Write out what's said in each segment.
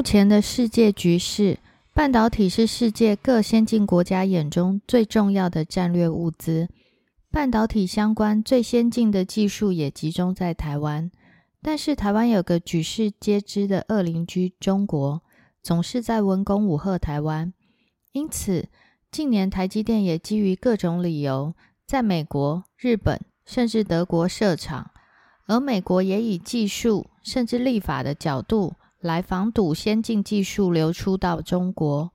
目前的世界局势，半导体是世界各先进国家眼中最重要的战略物资。半导体相关最先进的技术也集中在台湾，但是台湾有个举世皆知的恶邻居中国，总是在文攻武吓台湾。因此，近年台积电也基于各种理由，在美国、日本甚至德国设厂，而美国也以技术甚至立法的角度来防堵先进技术流出到中国。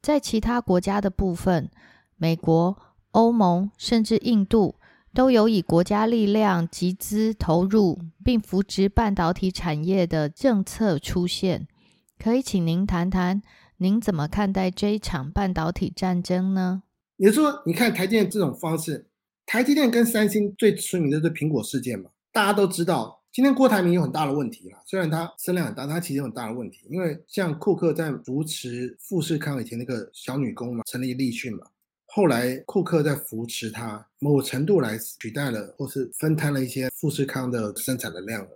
在其他国家的部分，美国、欧盟甚至印度都有以国家力量集资投入并扶植半导体产业的政策出现。可以请您谈谈？您怎么看待这一场半导体战争呢？也就是说，你看台积电这种方式，台积电跟三星最出名的是苹果事件嘛？大家都知道，今天郭台铭有很大的问题了。虽然他声量很大，他其实有很大的问题。因为像库克在扶持富士康以前那个小女工嘛，成立立讯嘛，后来库克在扶持他，某程度来取代了或是分摊了一些富士康的生产的量额。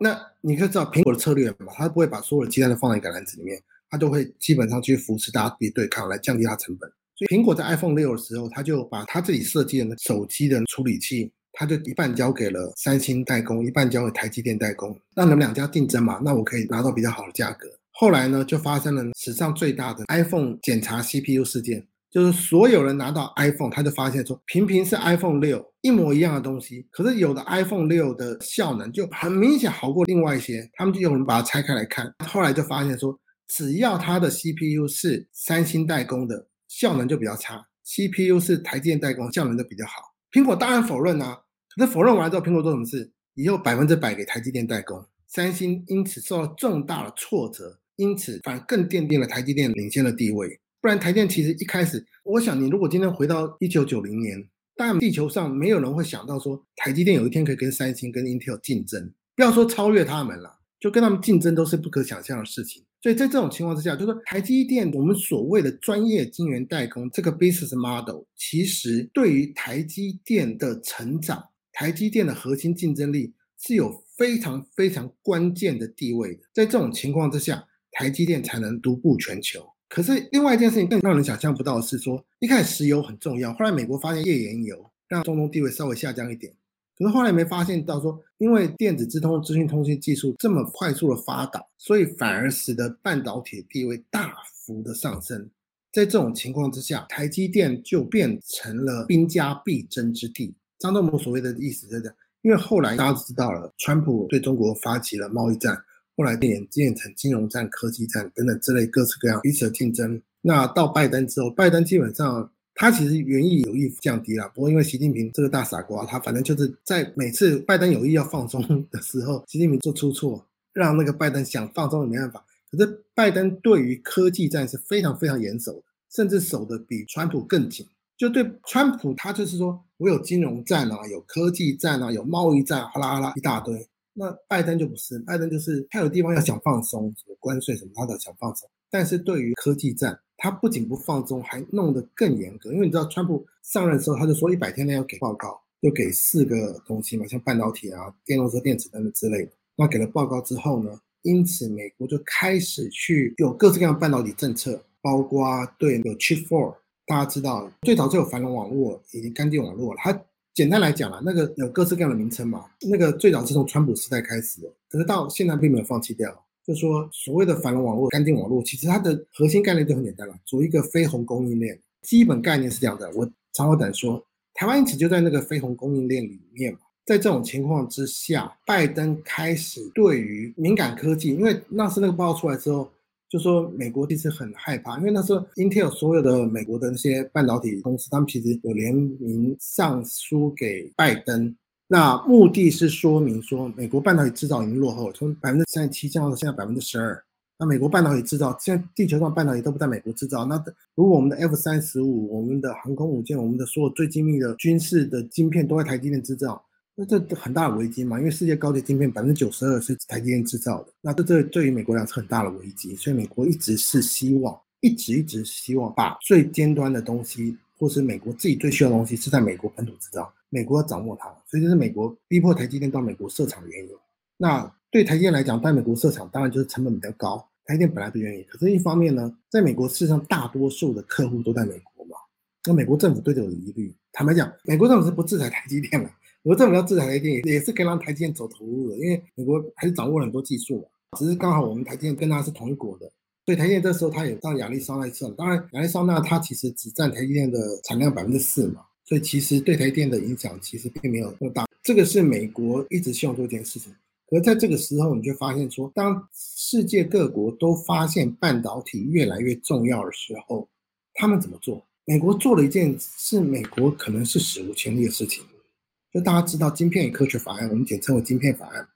那你可以知道苹果的策略嘛？他不会把所有的鸡蛋都放在一个篮子里面。它都会基本上去扶持大家去对抗，来降低它成本。所以苹果在 iPhone 六的时候，它就把它自己设计的手机的处理器，他就一半交给了三星代工，一半交给台积电代工，让你们两家竞争嘛，那我可以拿到比较好的价格。后来呢，就发生了史上最大的 iPhone 检查 CPU 事件，就是所有人拿到 iPhone，他就发现说，频频是 iPhone 六一模一样的东西，可是有的 iPhone 六的效能就很明显好过另外一些，他们就有人把它拆开来看，后来就发现说。只要它的 CPU 是三星代工的，效能就比较差；CPU 是台积电代工，效能就比较好。苹果当然否认啊，可是否认完之后，苹果做什么事？以后百分之百给台积电代工，三星因此受到重大的挫折，因此反而更奠定了台积电领先的地位。不然台积电其实一开始，我想你如果今天回到一九九零年，当然地球上没有人会想到说台积电有一天可以跟三星、跟 Intel 竞争，不要说超越他们了，就跟他们竞争都是不可想象的事情。所以在这种情况之下，就是说台积电我们所谓的专业晶圆代工这个 business model，其实对于台积电的成长、台积电的核心竞争力是有非常非常关键的地位的。在这种情况之下，台积电才能独步全球。可是另外一件事情更让人想象不到的是，说一开始石油很重要，后来美国发现页岩油让中东地位稍微下降一点。可是后来没发现到说，因为电子资通、资讯通信技术这么快速的发达，所以反而使得半导体地位大幅的上升。在这种情况之下，台积电就变成了兵家必争之地。张忠谋所谓的意思是这样，因为后来大家知道了，川普对中国发起了贸易战，后来演变成金融战、科技战等等之类各式各样彼此的竞争。那到拜登之后，拜登基本上。他其实原意有意降低了，不过因为习近平这个大傻瓜，他反正就是在每次拜登有意要放松的时候，习近平就出错，让那个拜登想放松也没办法。可是拜登对于科技战是非常非常严守的，甚至守的比川普更紧。就对川普，他就是说我有金融战啊，有科技战啊，有贸易战，哗啦哗啦一大堆。那拜登就不是，拜登就是他有地方要想放松，什么关税什么，他都想放松。但是对于科技战，他不仅不放松，还弄得更严格。因为你知道，川普上任的时候，他就说一百天内要给报告，就给四个东西嘛，像半导体啊、电动车电池等等之类的。那给了报告之后呢，因此美国就开始去有各式各样半导体政策，包括对有 Chip Four，大家知道最早就有繁荣网络以及干净网络了。它简单来讲啊，那个有各式各样的名称嘛。那个最早是从川普时代开始的，可是到现在并没有放弃掉。就说所谓的繁荣网络、干净网络，其实它的核心概念就很简单了，组一个非红供应链。基本概念是这样的，我常话短说，台湾因此就在那个非红供应链里面嘛。在这种情况之下，拜登开始对于敏感科技，因为那时那个报告出来之后，就说美国其实很害怕，因为那时候 Intel 所有的美国的那些半导体公司，他们其实有联名上书给拜登。那目的是说明说，美国半导体制造已经落后，从百分之三十七降到现在百分之十二。那美国半导体制造，现在地球上半导体都不在美国制造。那如果我们的 F 三十五、我们的航空母舰、我们的所有最精密的军事的晶片都在台积电制造，那这很大的危机嘛？因为世界高阶晶片百分之九十二是台积电制造的，那这这对于美国来讲是很大的危机。所以美国一直是希望，一直一直希望把最尖端的东西，或是美国自己最需要的东西，是在美国本土制造。美国要掌握它，所以这是美国逼迫台积电到美国设厂的原因。那对台积电来讲，在美国设厂当然就是成本比较高，台积电本来不愿意，可是一方面呢，在美国事实上大多数的客户都在美国嘛，那美国政府对这有疑虑。坦白讲，美国政府是不制裁台积电的，美国政府要制裁台积电也是可以让台积电走投无路的，因为美国还是掌握了很多技术嘛。只是刚好我们台积电跟它是同一国的，所以台积电这时候它也到亚利桑那去了。当然，亚利桑那它其实只占台积电的产量百分之四嘛。所以其实对台积电的影响其实并没有那么大，这个是美国一直希望做一件事情。可是在这个时候，你就发现说，当世界各国都发现半导体越来越重要的时候，他们怎么做？美国做了一件是美国可能是史无前例的事情，就大家知道晶片与科学法案，我们简称为晶片法案。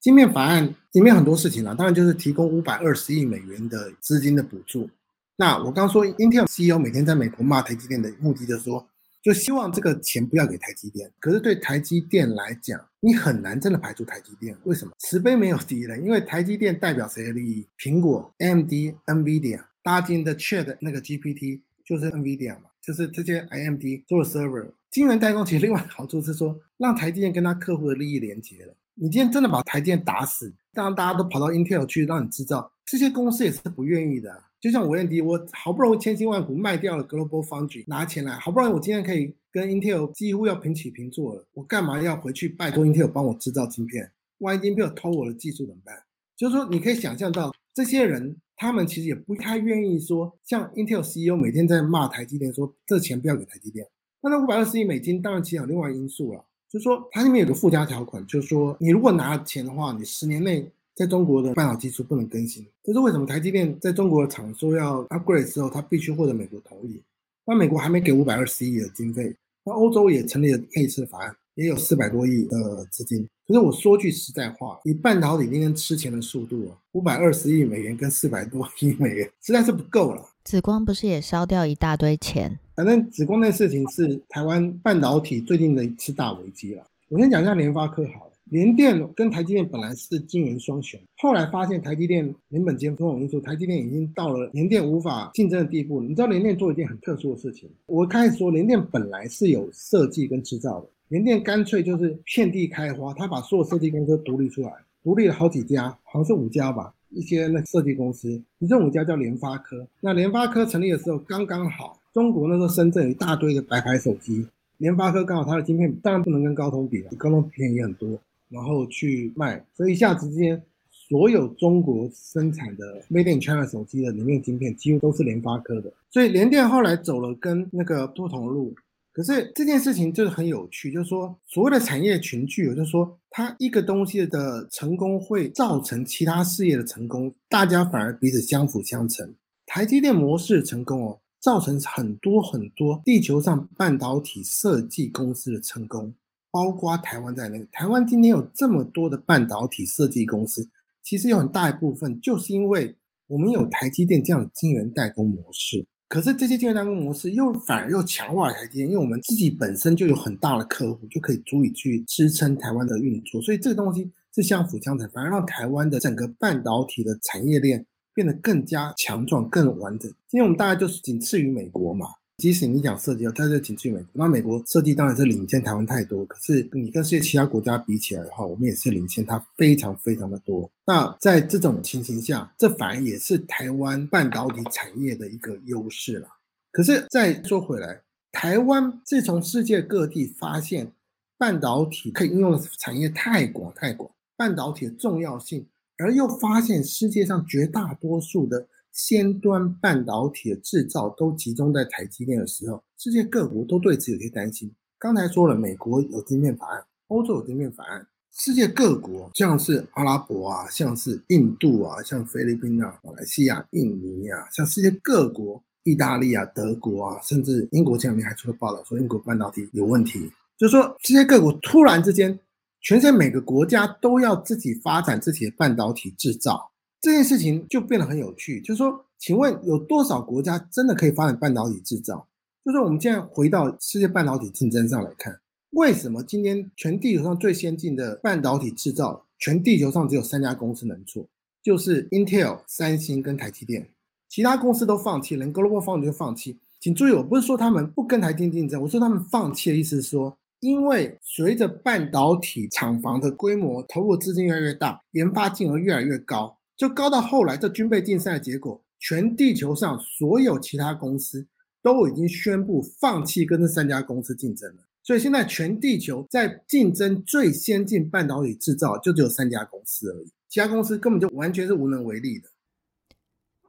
晶片法案里面很多事情啦，当然就是提供五百二十亿美元的资金的补助。那我刚说，Intel CEO 每天在美国骂台积电的目的就是说。就希望这个钱不要给台积电，可是对台积电来讲，你很难真的排除台积电。为什么？慈悲没有敌人，因为台积电代表谁的利益？苹果、AMD、NVIDIA 搭建的 Chat 那个 GPT 就是 NVIDIA 嘛，就是这些 AMD 做 server。晶圆代工其实另外好处是说，让台积电跟他客户的利益连接了。你今天真的把台积电打死，当然大家都跑到 Intel 去让你制造，这些公司也是不愿意的。就像我 AMD，我好不容易千辛万苦卖掉了 Global Foundry 拿钱来，好不容易我今天可以跟 Intel 几乎要平起平坐了，我干嘛要回去拜托 Intel 帮我制造晶片？万一 Intel 偷我的技术怎么办？就是说，你可以想象到这些人，他们其实也不太愿意说，像 Intel CEO 每天在骂台积电，说这钱不要给台积电。那那五百二十亿美金，当然其实有另外因素了，就是说它里面有个附加条款，就是说你如果拿了钱的话，你十年内。在中国的半导体技术不能更新，这是为什么？台积电在中国的厂说要 upgrade 之后，它必须获得美国同意。那美国还没给五百二十亿的经费，那欧洲也成立了类似的法案，也有四百多亿的资金。可是我说句实在话，以半导体今天吃钱的速度啊，五百二十亿美元跟四百多亿美元实在是不够了。紫光不是也烧掉一大堆钱？反正紫光那事情是台湾半导体最近的一次大危机了。我先讲一下联发科好了。联电跟台积电本来是晶圆双雄，后来发现台积电原本兼种种因素，台积电已经到了联电无法竞争的地步。你知道联电做一件很特殊的事情？我开始说联电本来是有设计跟制造的，联电干脆就是遍地开花，他把所有设计公司独立出来，独立了好几家，好像是五家吧，一些那设计公司，其中五家叫联发科。那联发科成立的时候刚刚好，中国那时候深圳一大堆的白牌手机，联发科刚好它的晶片当然不能跟高通比了，高通便宜很多。然后去卖，所以一下子之间，所有中国生产的 Made in China 手机的里面晶片几乎都是联发科的。所以联电后来走了跟那个不同的路。可是这件事情就是很有趣，就是说所谓的产业群聚，就是说它一个东西的成功会造成其他事业的成功，大家反而彼此相辅相成。台积电模式成功哦，造成很多很多地球上半导体设计公司的成功。包括台湾在内，台湾今天有这么多的半导体设计公司，其实有很大一部分就是因为我们有台积电这样的晶圆代工模式。可是这些晶圆代工模式又反而又强化了台积电，因为我们自己本身就有很大的客户，就可以足以去支撑台湾的运作。所以这个东西是相辅相成，反而让台湾的整个半导体的产业链变得更加强壮、更完整。今天我们大概就是仅次于美国嘛。即使你讲设计，它是仅次于美国。那美国设计当然是领先台湾太多，可是你跟世界其他国家比起来的话，我们也是领先它非常非常的多。那在这种情形下，这反而也是台湾半导体产业的一个优势了。可是再说回来，台湾自从世界各地发现半导体可以应用的产业太广太广，半导体的重要性，而又发现世界上绝大多数的。先端半导体的制造都集中在台积电的时候，世界各国都对此有些担心。刚才说了，美国有晶片法案，欧洲有晶片法案，世界各国像是阿拉伯啊，像是印度啊，像菲律宾啊、马来西亚、印尼啊，像世界各国，意大利啊、德国啊，甚至英国前两天还出了报道说英国半导体有问题，就是说世界各国突然之间，全世界每个国家都要自己发展自己的半导体制造。这件事情就变得很有趣，就是说，请问有多少国家真的可以发展半导体制造？就是我们现在回到世界半导体竞争上来看，为什么今天全地球上最先进的半导体制造，全地球上只有三家公司能做，就是 Intel、三星跟台积电，其他公司都放弃，连 Global Foundry 都放弃。请注意，我不是说他们不跟台积电竞争，我说他们放弃的意思是说，因为随着半导体厂房的规模、投入资金越来越大，研发金额越来越高。就高到后来这军备竞赛的结果，全地球上所有其他公司都已经宣布放弃跟这三家公司竞争了。所以现在全地球在竞争最先进半导体制造，就只有三家公司而已，其他公司根本就完全是无能为力的。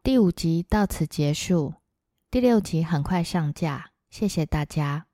第五集到此结束，第六集很快上架，谢谢大家。